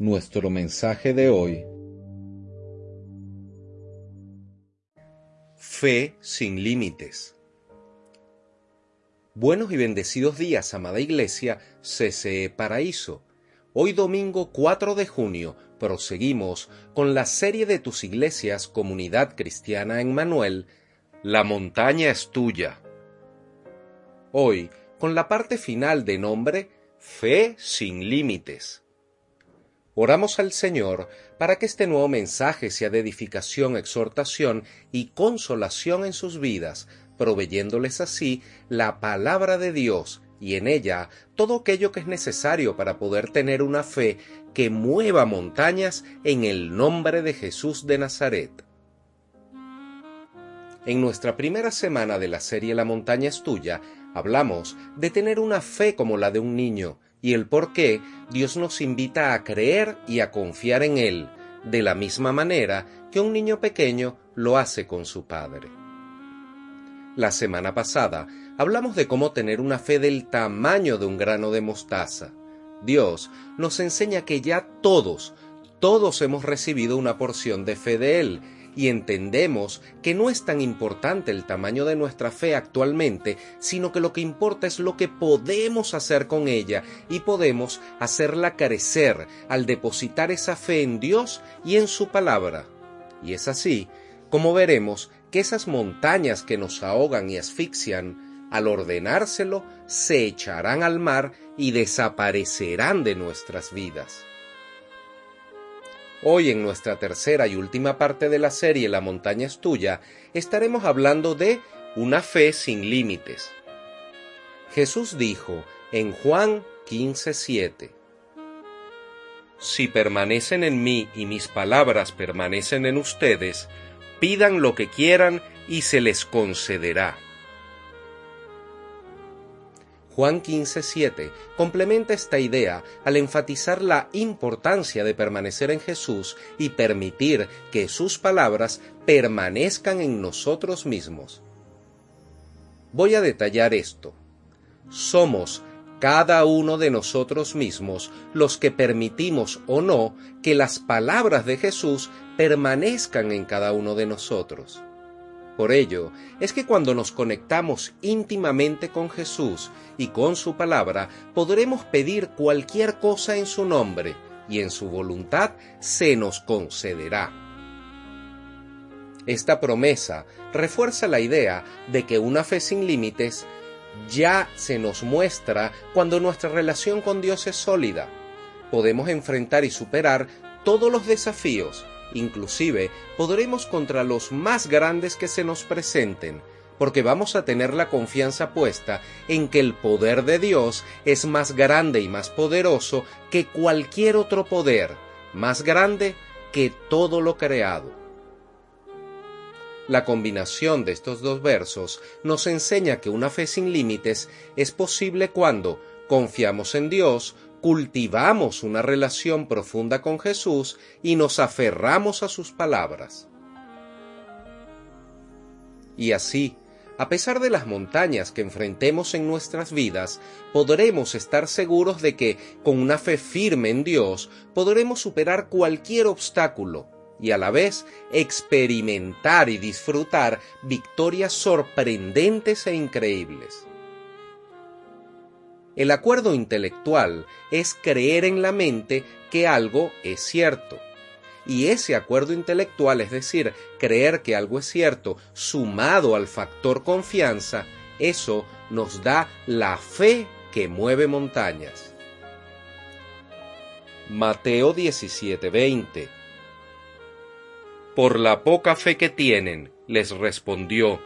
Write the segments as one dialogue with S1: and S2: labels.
S1: Nuestro mensaje de hoy Fe sin límites. Buenos y bendecidos días, amada Iglesia, CCE Paraíso. Hoy domingo 4 de junio proseguimos con la serie de tus iglesias Comunidad Cristiana en Manuel, La montaña es tuya. Hoy con la parte final de nombre Fe sin límites. Oramos al Señor para que este nuevo mensaje sea de edificación, exhortación y consolación en sus vidas, proveyéndoles así la palabra de Dios y en ella todo aquello que es necesario para poder tener una fe que mueva montañas en el nombre de Jesús de Nazaret. En nuestra primera semana de la serie La montaña es tuya, hablamos de tener una fe como la de un niño, y el por qué Dios nos invita a creer y a confiar en Él, de la misma manera que un niño pequeño lo hace con su padre. La semana pasada hablamos de cómo tener una fe del tamaño de un grano de mostaza. Dios nos enseña que ya todos, todos hemos recibido una porción de fe de Él, y entendemos que no es tan importante el tamaño de nuestra fe actualmente, sino que lo que importa es lo que podemos hacer con ella y podemos hacerla crecer al depositar esa fe en Dios y en su palabra. Y es así como veremos que esas montañas que nos ahogan y asfixian, al ordenárselo, se echarán al mar y desaparecerán de nuestras vidas. Hoy en nuestra tercera y última parte de la serie La montaña es tuya, estaremos hablando de una fe sin límites. Jesús dijo en Juan 15:7, Si permanecen en mí y mis palabras permanecen en ustedes, pidan lo que quieran y se les concederá. Juan 15:7 complementa esta idea al enfatizar la importancia de permanecer en Jesús y permitir que sus palabras permanezcan en nosotros mismos. Voy a detallar esto. Somos cada uno de nosotros mismos los que permitimos o no que las palabras de Jesús permanezcan en cada uno de nosotros. Por ello, es que cuando nos conectamos íntimamente con Jesús y con su palabra, podremos pedir cualquier cosa en su nombre, y en su voluntad se nos concederá. Esta promesa refuerza la idea de que una fe sin límites ya se nos muestra cuando nuestra relación con Dios es sólida. Podemos enfrentar y superar todos los desafíos Inclusive podremos contra los más grandes que se nos presenten, porque vamos a tener la confianza puesta en que el poder de Dios es más grande y más poderoso que cualquier otro poder, más grande que todo lo creado. La combinación de estos dos versos nos enseña que una fe sin límites es posible cuando confiamos en Dios, cultivamos una relación profunda con Jesús y nos aferramos a sus palabras. Y así, a pesar de las montañas que enfrentemos en nuestras vidas, podremos estar seguros de que, con una fe firme en Dios, podremos superar cualquier obstáculo y a la vez experimentar y disfrutar victorias sorprendentes e increíbles. El acuerdo intelectual es creer en la mente que algo es cierto. Y ese acuerdo intelectual, es decir, creer que algo es cierto, sumado al factor confianza, eso nos da la fe que mueve montañas. Mateo 17:20 Por la poca fe que tienen, les respondió,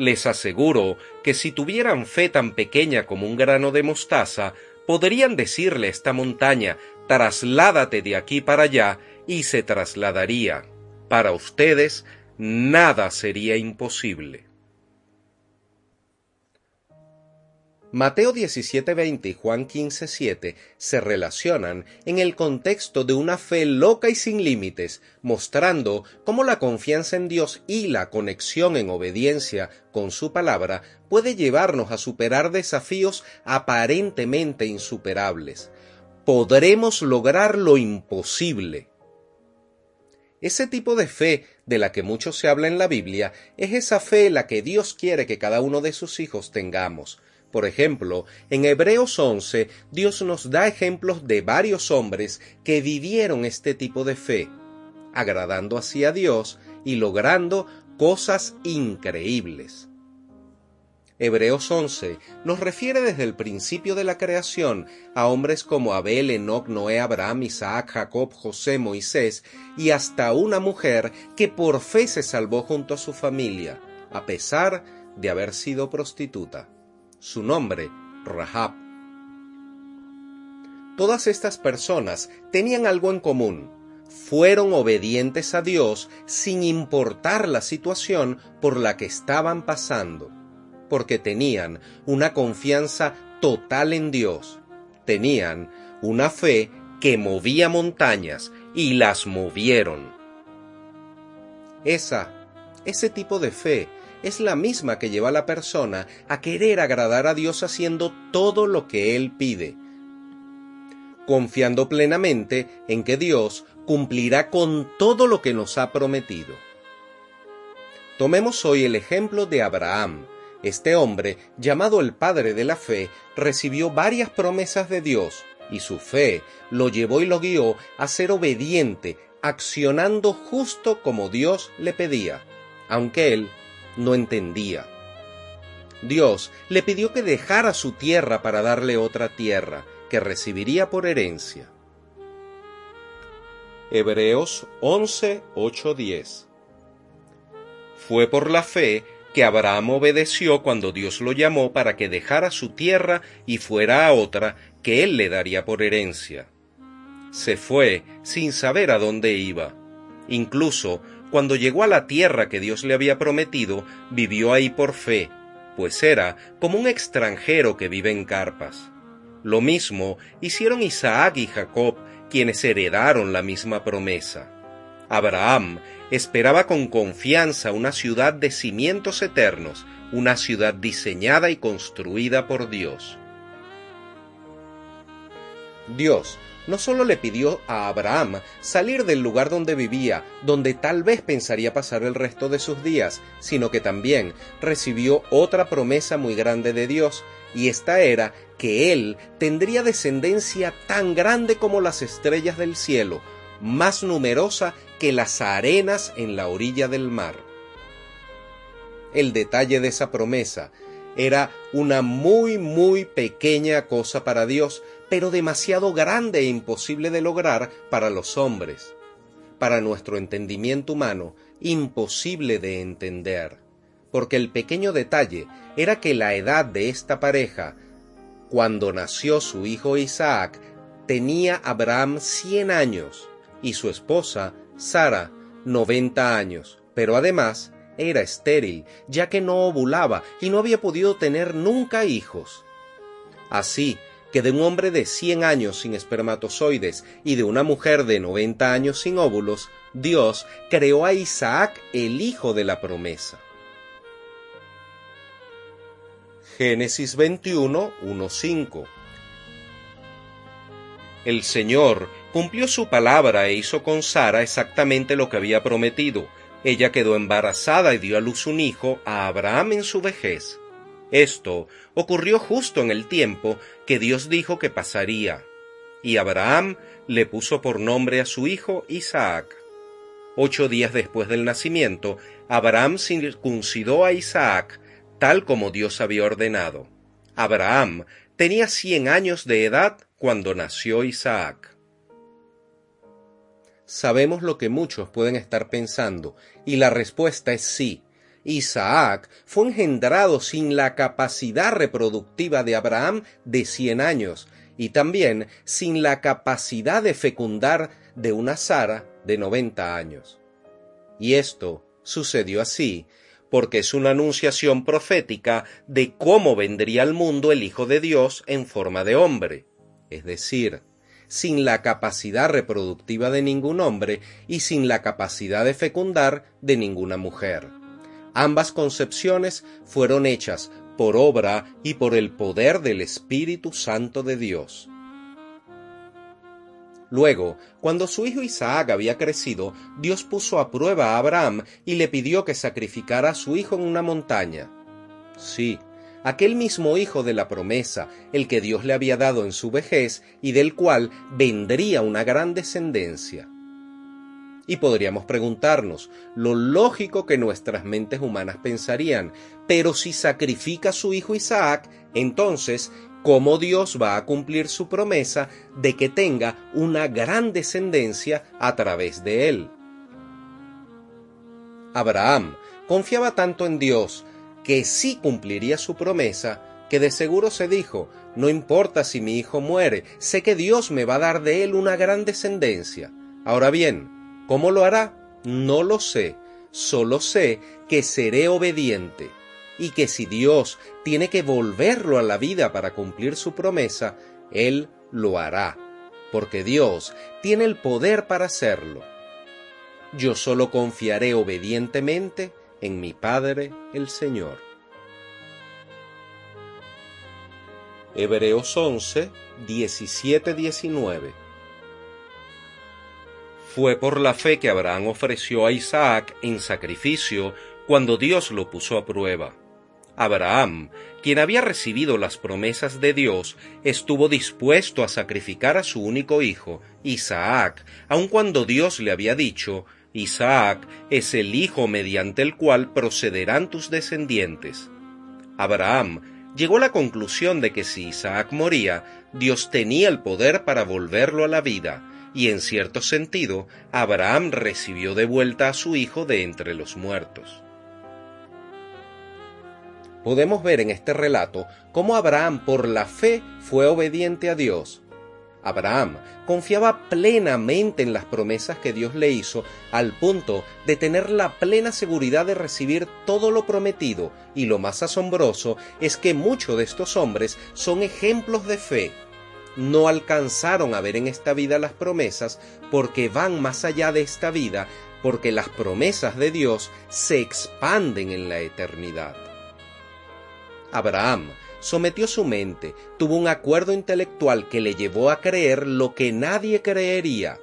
S1: les aseguro que si tuvieran fe tan pequeña como un grano de mostaza, podrían decirle a esta montaña, trasládate de aquí para allá, y se trasladaría. Para ustedes, nada sería imposible. Mateo 17:20 y Juan 15:7 se relacionan en el contexto de una fe loca y sin límites, mostrando cómo la confianza en Dios y la conexión en obediencia con su palabra puede llevarnos a superar desafíos aparentemente insuperables. Podremos lograr lo imposible. Ese tipo de fe de la que mucho se habla en la Biblia es esa fe la que Dios quiere que cada uno de sus hijos tengamos por ejemplo, en Hebreos 11 Dios nos da ejemplos de varios hombres que vivieron este tipo de fe, agradando así a Dios y logrando cosas increíbles. Hebreos 11 nos refiere desde el principio de la creación a hombres como Abel, Enoch, Noé, Abraham, Isaac, Jacob, José, Moisés y hasta una mujer que por fe se salvó junto a su familia, a pesar de haber sido prostituta su nombre, Rahab. Todas estas personas tenían algo en común. Fueron obedientes a Dios sin importar la situación por la que estaban pasando, porque tenían una confianza total en Dios. Tenían una fe que movía montañas y las movieron. Esa, ese tipo de fe es la misma que lleva a la persona a querer agradar a Dios haciendo todo lo que Él pide, confiando plenamente en que Dios cumplirá con todo lo que nos ha prometido. Tomemos hoy el ejemplo de Abraham. Este hombre, llamado el padre de la fe, recibió varias promesas de Dios, y su fe lo llevó y lo guió a ser obediente, accionando justo como Dios le pedía, aunque él no entendía. Dios le pidió que dejara su tierra para darle otra tierra, que recibiría por herencia. Hebreos 11, 10 Fue por la fe que Abraham obedeció cuando Dios lo llamó para que dejara su tierra y fuera a otra que él le daría por herencia. Se fue sin saber a dónde iba. Incluso cuando llegó a la tierra que Dios le había prometido, vivió ahí por fe, pues era como un extranjero que vive en carpas. Lo mismo hicieron Isaac y Jacob, quienes heredaron la misma promesa. Abraham esperaba con confianza una ciudad de cimientos eternos, una ciudad diseñada y construida por Dios. Dios no solo le pidió a Abraham salir del lugar donde vivía, donde tal vez pensaría pasar el resto de sus días, sino que también recibió otra promesa muy grande de Dios, y esta era que él tendría descendencia tan grande como las estrellas del cielo, más numerosa que las arenas en la orilla del mar. El detalle de esa promesa era una muy muy pequeña cosa para Dios, pero demasiado grande e imposible de lograr para los hombres. Para nuestro entendimiento humano, imposible de entender, porque el pequeño detalle era que la edad de esta pareja, cuando nació su hijo Isaac, tenía Abraham cien años y su esposa, Sara, noventa años, pero además era estéril, ya que no ovulaba y no había podido tener nunca hijos. Así, que de un hombre de 100 años sin espermatozoides y de una mujer de 90 años sin óvulos, Dios creó a Isaac el hijo de la promesa. Génesis 21, 5 El Señor cumplió su palabra e hizo con Sara exactamente lo que había prometido. Ella quedó embarazada y dio a luz un hijo a Abraham en su vejez. Esto ocurrió justo en el tiempo que Dios dijo que pasaría, y Abraham le puso por nombre a su hijo Isaac. Ocho días después del nacimiento, Abraham circuncidó a Isaac, tal como Dios había ordenado. Abraham tenía cien años de edad cuando nació Isaac. Sabemos lo que muchos pueden estar pensando, y la respuesta es sí. Isaac fue engendrado sin la capacidad reproductiva de Abraham de cien años y también sin la capacidad de fecundar de una Sara de noventa años. Y esto sucedió así porque es una anunciación profética de cómo vendría al mundo el Hijo de Dios en forma de hombre, es decir, sin la capacidad reproductiva de ningún hombre y sin la capacidad de fecundar de ninguna mujer. Ambas concepciones fueron hechas por obra y por el poder del Espíritu Santo de Dios. Luego, cuando su hijo Isaac había crecido, Dios puso a prueba a Abraham y le pidió que sacrificara a su hijo en una montaña. Sí, aquel mismo hijo de la promesa, el que Dios le había dado en su vejez y del cual vendría una gran descendencia. Y podríamos preguntarnos lo lógico que nuestras mentes humanas pensarían, pero si sacrifica a su hijo Isaac, entonces cómo Dios va a cumplir su promesa de que tenga una gran descendencia a través de él. Abraham confiaba tanto en Dios que sí cumpliría su promesa, que de seguro se dijo, no importa si mi hijo muere, sé que Dios me va a dar de él una gran descendencia. Ahora bien, ¿cómo lo hará? No lo sé, solo sé que seré obediente y que si Dios tiene que volverlo a la vida para cumplir su promesa, Él lo hará, porque Dios tiene el poder para hacerlo. Yo solo confiaré obedientemente en mi Padre el Señor. Hebreos 11, 17, 19 Fue por la fe que Abraham ofreció a Isaac en sacrificio cuando Dios lo puso a prueba. Abraham, quien había recibido las promesas de Dios, estuvo dispuesto a sacrificar a su único hijo, Isaac, aun cuando Dios le había dicho, Isaac es el hijo mediante el cual procederán tus descendientes. Abraham llegó a la conclusión de que si Isaac moría, Dios tenía el poder para volverlo a la vida, y en cierto sentido, Abraham recibió de vuelta a su hijo de entre los muertos podemos ver en este relato cómo Abraham por la fe fue obediente a Dios. Abraham confiaba plenamente en las promesas que Dios le hizo al punto de tener la plena seguridad de recibir todo lo prometido y lo más asombroso es que muchos de estos hombres son ejemplos de fe. No alcanzaron a ver en esta vida las promesas porque van más allá de esta vida, porque las promesas de Dios se expanden en la eternidad. Abraham sometió su mente, tuvo un acuerdo intelectual que le llevó a creer lo que nadie creería.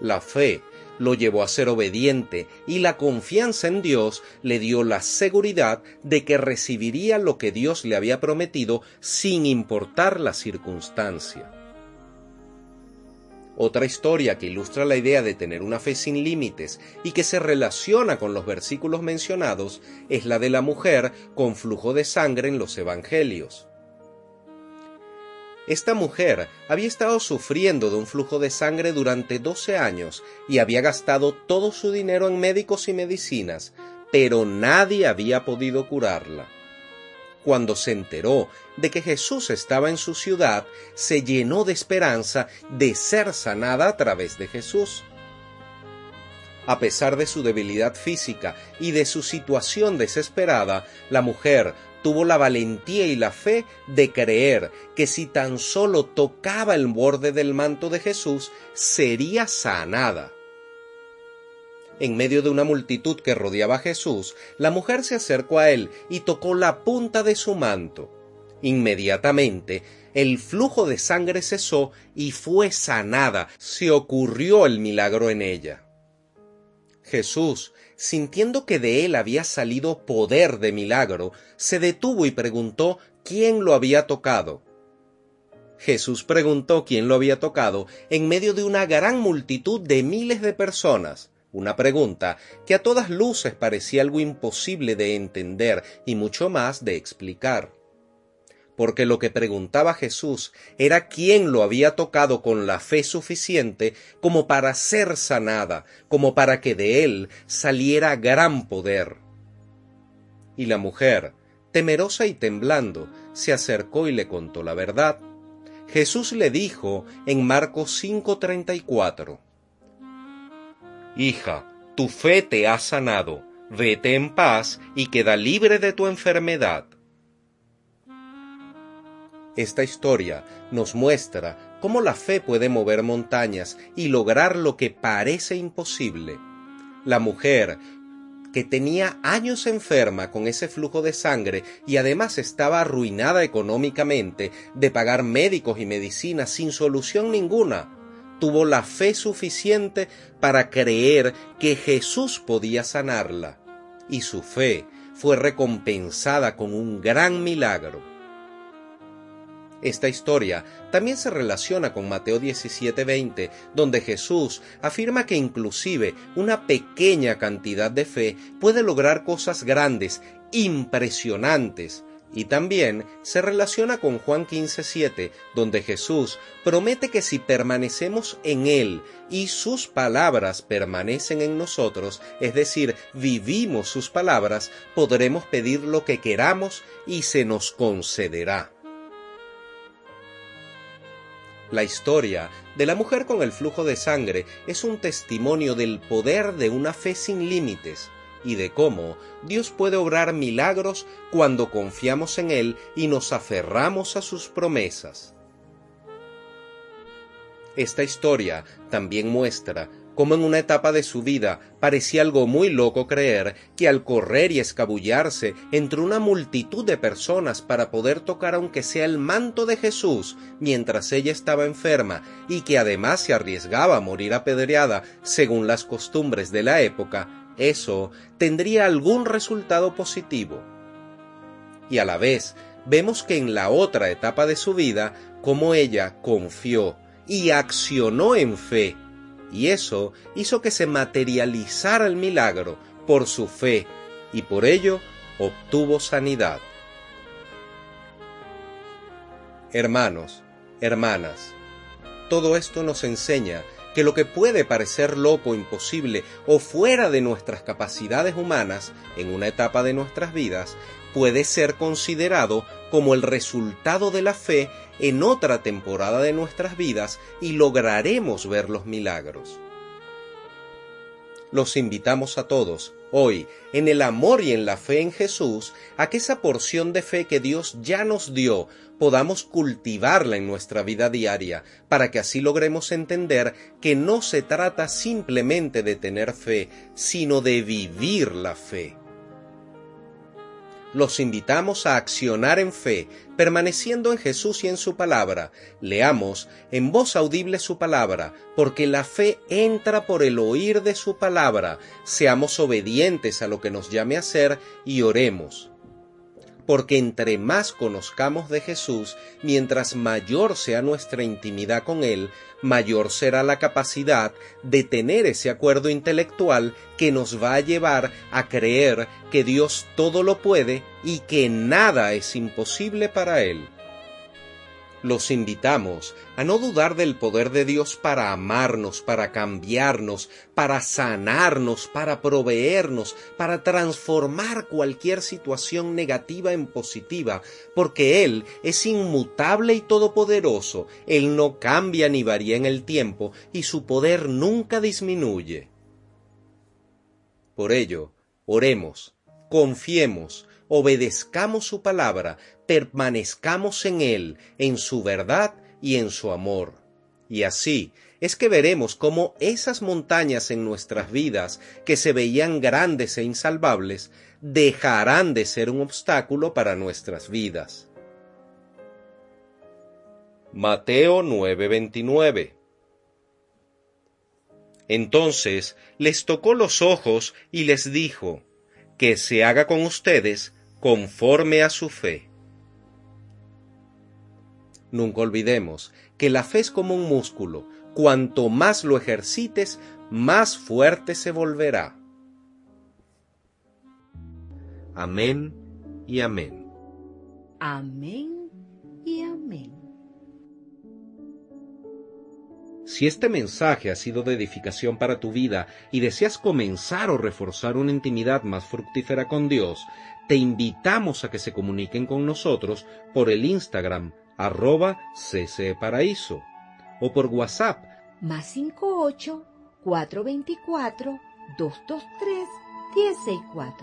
S1: La fe lo llevó a ser obediente y la confianza en Dios le dio la seguridad de que recibiría lo que Dios le había prometido sin importar la circunstancia. Otra historia que ilustra la idea de tener una fe sin límites y que se relaciona con los versículos mencionados es la de la mujer con flujo de sangre en los Evangelios. Esta mujer había estado sufriendo de un flujo de sangre durante 12 años y había gastado todo su dinero en médicos y medicinas, pero nadie había podido curarla cuando se enteró de que Jesús estaba en su ciudad, se llenó de esperanza de ser sanada a través de Jesús. A pesar de su debilidad física y de su situación desesperada, la mujer tuvo la valentía y la fe de creer que si tan solo tocaba el borde del manto de Jesús, sería sanada. En medio de una multitud que rodeaba a Jesús, la mujer se acercó a él y tocó la punta de su manto. Inmediatamente el flujo de sangre cesó y fue sanada. Se ocurrió el milagro en ella. Jesús, sintiendo que de él había salido poder de milagro, se detuvo y preguntó quién lo había tocado. Jesús preguntó quién lo había tocado en medio de una gran multitud de miles de personas una pregunta que a todas luces parecía algo imposible de entender y mucho más de explicar. Porque lo que preguntaba Jesús era quién lo había tocado con la fe suficiente como para ser sanada, como para que de él saliera gran poder. Y la mujer, temerosa y temblando, se acercó y le contó la verdad. Jesús le dijo en Marcos 5:34, Hija, tu fe te ha sanado, vete en paz y queda libre de tu enfermedad. Esta historia nos muestra cómo la fe puede mover montañas y lograr lo que parece imposible. La mujer, que tenía años enferma con ese flujo de sangre y además estaba arruinada económicamente de pagar médicos y medicinas sin solución ninguna, tuvo la fe suficiente para creer que Jesús podía sanarla, y su fe fue recompensada con un gran milagro. Esta historia también se relaciona con Mateo 17:20, donde Jesús afirma que inclusive una pequeña cantidad de fe puede lograr cosas grandes, impresionantes. Y también se relaciona con Juan 15:7, donde Jesús promete que si permanecemos en Él y sus palabras permanecen en nosotros, es decir, vivimos sus palabras, podremos pedir lo que queramos y se nos concederá. La historia de la mujer con el flujo de sangre es un testimonio del poder de una fe sin límites y de cómo Dios puede obrar milagros cuando confiamos en Él y nos aferramos a sus promesas. Esta historia también muestra como en una etapa de su vida parecía algo muy loco creer que al correr y escabullarse entre una multitud de personas para poder tocar aunque sea el manto de Jesús mientras ella estaba enferma y que además se arriesgaba a morir apedreada según las costumbres de la época, eso tendría algún resultado positivo. Y a la vez vemos que en la otra etapa de su vida, como ella confió y accionó en fe y eso hizo que se materializara el milagro por su fe, y por ello obtuvo sanidad. Hermanos, hermanas, todo esto nos enseña que lo que puede parecer loco, imposible o fuera de nuestras capacidades humanas en una etapa de nuestras vidas, puede ser considerado como el resultado de la fe en otra temporada de nuestras vidas y lograremos ver los milagros. Los invitamos a todos, hoy, en el amor y en la fe en Jesús, a que esa porción de fe que Dios ya nos dio podamos cultivarla en nuestra vida diaria, para que así logremos entender que no se trata simplemente de tener fe, sino de vivir la fe los invitamos a accionar en fe, permaneciendo en Jesús y en su palabra. Leamos en voz audible su palabra, porque la fe entra por el oír de su palabra. Seamos obedientes a lo que nos llame a hacer y oremos porque entre más conozcamos de Jesús, mientras mayor sea nuestra intimidad con Él, mayor será la capacidad de tener ese acuerdo intelectual que nos va a llevar a creer que Dios todo lo puede y que nada es imposible para Él los invitamos a no dudar del poder de Dios para amarnos, para cambiarnos, para sanarnos, para proveernos, para transformar cualquier situación negativa en positiva, porque Él es inmutable y todopoderoso, Él no cambia ni varía en el tiempo y su poder nunca disminuye. Por ello, oremos, confiemos, obedezcamos su palabra, permanezcamos en Él, en su verdad y en su amor. Y así es que veremos cómo esas montañas en nuestras vidas, que se veían grandes e insalvables, dejarán de ser un obstáculo para nuestras vidas. Mateo 9:29 Entonces les tocó los ojos y les dijo, que se haga con ustedes conforme a su fe. Nunca olvidemos que la fe es como un músculo, cuanto más lo ejercites, más fuerte se volverá. Amén y amén.
S2: Amén y amén.
S1: Si este mensaje ha sido de edificación para tu vida y deseas comenzar o reforzar una intimidad más fructífera con Dios, te invitamos a que se comuniquen con nosotros por el Instagram arroba ccparaíso o por WhatsApp
S2: más 58 424-223-1064.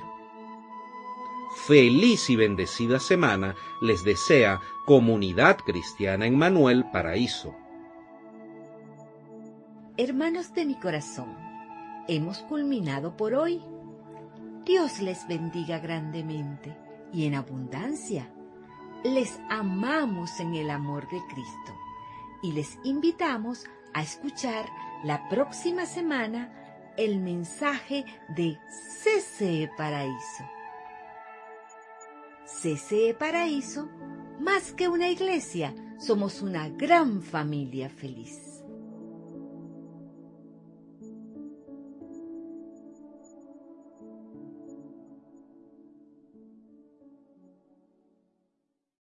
S1: Feliz y bendecida semana les desea Comunidad Cristiana en Manuel Paraíso.
S2: Hermanos de mi corazón, hemos culminado por hoy. Dios les bendiga grandemente y en abundancia. Les amamos en el amor de Cristo y les invitamos a escuchar la próxima semana el mensaje de CCE Paraíso. CCE Paraíso, más que una iglesia, somos una gran familia feliz.